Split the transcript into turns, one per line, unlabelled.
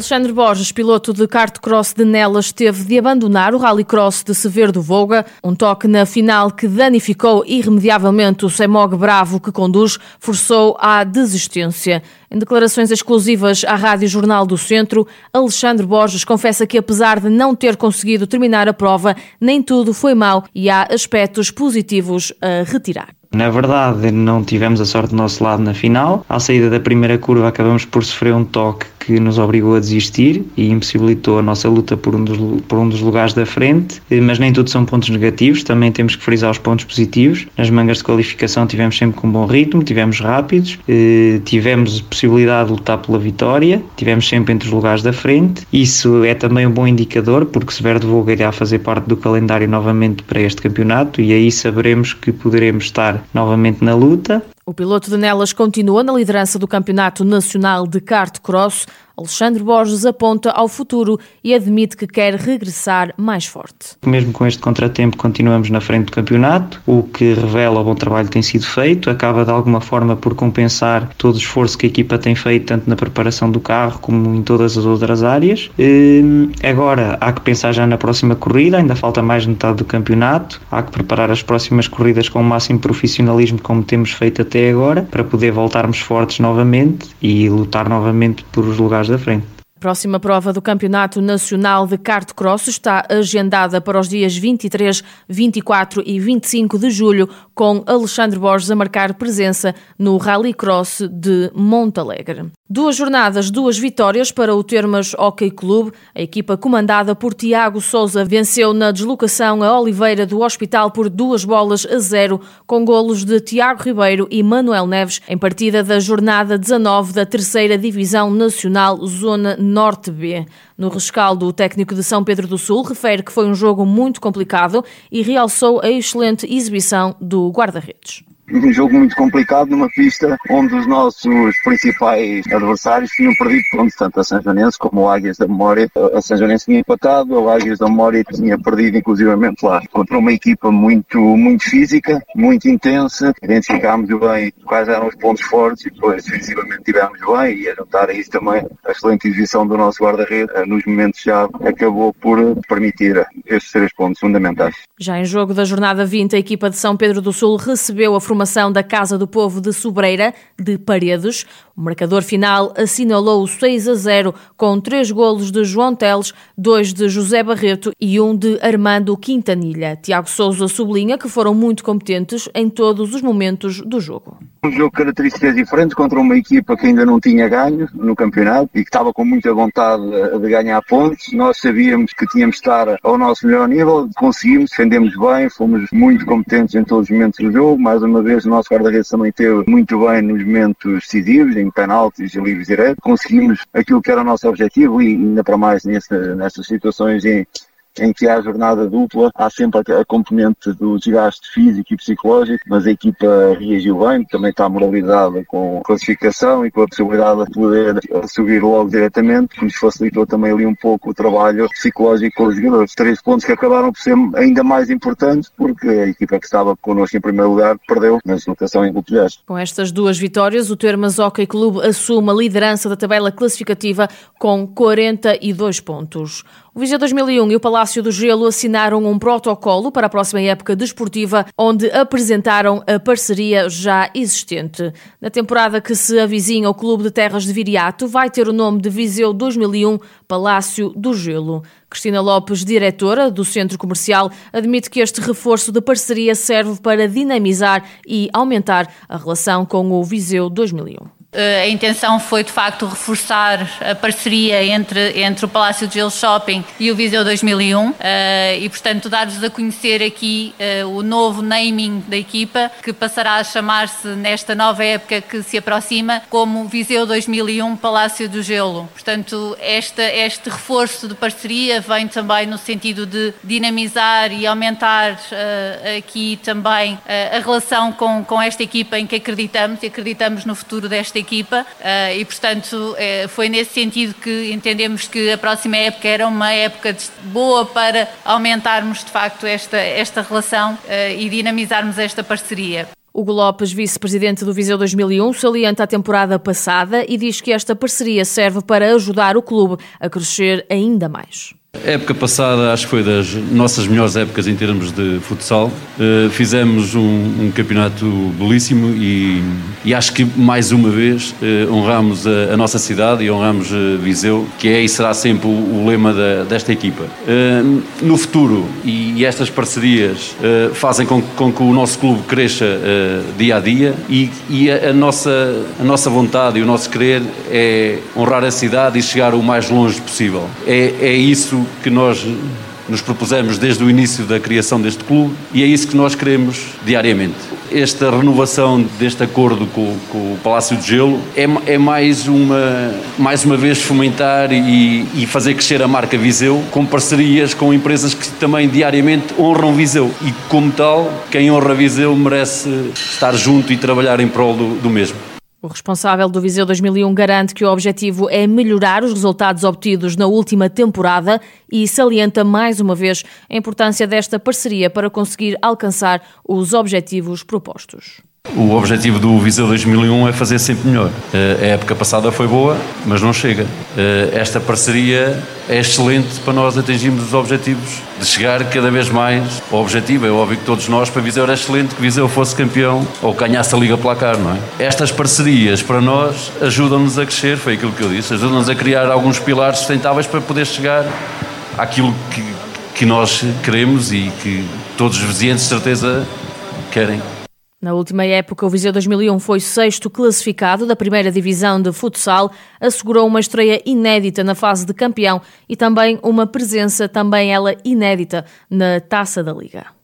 Alexandre Borges, piloto de kart cross de Nelas, teve de abandonar o rallycross de Severo do Voga, um toque na final que danificou irremediavelmente o Semog Bravo que conduz, forçou à desistência. Em declarações exclusivas à Rádio Jornal do Centro, Alexandre Borges confessa que apesar de não ter conseguido terminar a prova, nem tudo foi mal e há aspectos positivos a retirar.
Na verdade, não tivemos a sorte do nosso lado na final. À saída da primeira curva, acabamos por sofrer um toque que nos obrigou a desistir e impossibilitou a nossa luta por um, dos, por um dos lugares da frente, mas nem tudo são pontos negativos, também temos que frisar os pontos positivos. Nas mangas de qualificação tivemos sempre com um bom ritmo, tivemos rápidos, eh, tivemos possibilidade de lutar pela vitória, tivemos sempre entre os lugares da frente. Isso é também um bom indicador, porque Severo de Voga irá fazer parte do calendário novamente para este campeonato e aí saberemos que poderemos estar novamente na luta.
O piloto de Nelas continua na liderança do Campeonato Nacional de Kart Cross. Alexandre Borges aponta ao futuro e admite que quer regressar mais forte.
Mesmo com este contratempo, continuamos na frente do campeonato, o que revela o bom trabalho que tem sido feito, acaba de alguma forma por compensar todo o esforço que a equipa tem feito, tanto na preparação do carro como em todas as outras áreas. Hum, agora há que pensar já na próxima corrida, ainda falta mais metade do campeonato, há que preparar as próximas corridas com o máximo profissionalismo, como temos feito até agora, para poder voltarmos fortes novamente e lutar novamente por os lugares da frente.
Próxima prova do Campeonato Nacional de Kart Cross está agendada para os dias 23, 24 e 25 de julho, com Alexandre Borges a marcar presença no Rally Cross de Montalegre. Duas jornadas, duas vitórias para o Termas Hockey Clube. A equipa comandada por Tiago Souza venceu na deslocação a Oliveira do Hospital por duas bolas a zero, com golos de Tiago Ribeiro e Manuel Neves, em partida da jornada 19 da Terceira Divisão Nacional Zona Norte B. No rescaldo, o técnico de São Pedro do Sul refere que foi um jogo muito complicado e realçou a excelente exibição do guarda-redes
um jogo muito complicado numa pista onde os nossos principais adversários tinham perdido pontos, tanto a São Joanense como o Águias da Memória. A São Joanense tinha empatado, o Águias da Memória tinha perdido inclusivamente lá. Contra uma equipa muito, muito física, muito intensa, identificámos bem quais eram os pontos fortes e depois defensivamente tivemos bem e a juntar a isso também a excelente exibição do nosso guarda-redes eh, nos momentos-chave acabou por permitir estes três pontos fundamentais.
Já em jogo da jornada 20, a equipa de São Pedro do Sul recebeu a formação da Casa do Povo de Sobreira, de Paredes. O marcador final assinalou 6 a 0, com três golos de João Teles, dois de José Barreto e um de Armando Quintanilha. Tiago Souza sublinha que foram muito competentes em todos os momentos do jogo.
Um jogo de características diferentes contra uma equipa que ainda não tinha ganho no campeonato e que estava com muita vontade de ganhar pontos. Nós sabíamos que tínhamos de estar ao nosso melhor nível, conseguimos, defendemos bem, fomos muito competentes em todos os momentos do jogo. Mais uma vez, o nosso guarda-redes também teve muito bem nos momentos decisivos, em penaltis e livres diretos. Conseguimos aquilo que era o nosso objetivo e ainda para mais nesta, nestas situações em em que há jornada dupla, há sempre a componente do desgaste físico e psicológico, mas a equipa reagiu bem, também está moralizada com classificação e com a possibilidade de poder subir logo diretamente, que nos facilitou também ali um pouco o trabalho psicológico com os jogadores. Três pontos que acabaram por ser ainda mais importantes, porque a equipa que estava connosco em primeiro lugar perdeu na deslocação em Golpilhas.
Com estas duas vitórias, o Termas Hockey Clube assume a liderança da tabela classificativa com 42 pontos. O Viseu 2001 e o Palácio do Gelo assinaram um protocolo para a próxima época desportiva, onde apresentaram a parceria já existente. Na temporada que se avizinha, o Clube de Terras de Viriato vai ter o nome de Viseu 2001 Palácio do Gelo. Cristina Lopes, diretora do Centro Comercial, admite que este reforço de parceria serve para dinamizar e aumentar a relação com o Viseu 2001.
Eh, a intenção foi de facto reforçar a parceria entre, entre o Palácio de Gelo Shopping e o Viseu 2001 eh, e, portanto, dar-vos a conhecer aqui eh, o novo naming da equipa que passará a chamar-se nesta nova época que se aproxima como Viseu 2001 Palácio do Gelo. Portanto, esta, este reforço de parceria vem também no sentido de dinamizar e aumentar aqui também a relação com, com esta equipa em que acreditamos e acreditamos no futuro desta equipa e, portanto, foi nesse sentido que entendemos que a próxima época era uma época boa para aumentarmos de facto esta, esta relação e dinamizarmos esta parceria.
Hugo Lopes, vice-presidente do Viseu 2001, salienta a temporada passada e diz que esta parceria serve para ajudar o clube a crescer ainda mais.
Época passada acho que foi das nossas melhores épocas em termos de futsal. Uh, fizemos um, um, campeonato belíssimo e, e, acho que mais uma vez uh, honramos a, a, nossa cidade e honramos uh, Viseu, que é e será sempre o, o lema da, desta equipa. no futuro, e, e estas parcerias fazem com, com, que o nosso clube cresça dia a dia e, e a, a, nossa, a nossa vontade e o nosso querer é honrar a cidade e chegar o mais longe possível. É, é isso que nós nos propusemos desde o início da criação deste clube e é isso que nós queremos diariamente. Esta renovação deste acordo com, com o Palácio de Gelo é, é, mais, uma, mais uma vez fomentar e, e, fazer crescer a marca Viseu com parcerias com empresas que também diariamente honram Viseu e, como tal, quem honra Viseu merece estar junto e trabalhar em prol do, do mesmo.
O responsável do Viseu 2001 garante que o objetivo é melhorar os resultados obtidos na última temporada e salienta mais uma vez a importância desta parceria para conseguir alcançar os objetivos propostos.
O objetivo do Viseu 2001 é fazer sempre melhor. Eh, a época passada foi boa, mas não chega. Eh, esta parceria é excelente para nós atingirmos os objetivos de chegar cada vez mais ao objetivo. É óbvio que todos nós, para Viseu, era excelente que Viseu fosse campeão ou ganhasse a Liga Placar, não é? Estas parcerias, para nós, ajudam-nos a crescer, foi aquilo que eu disse, ajudam-nos a criar alguns pilares sustentáveis para poder chegar àquilo que, que nós queremos e que todos os vizinhos, de certeza, querem.
Na última época, o Viseu 2001 foi sexto classificado da primeira divisão de futsal, assegurou uma estreia inédita na fase de campeão e também uma presença, também ela inédita, na Taça da Liga.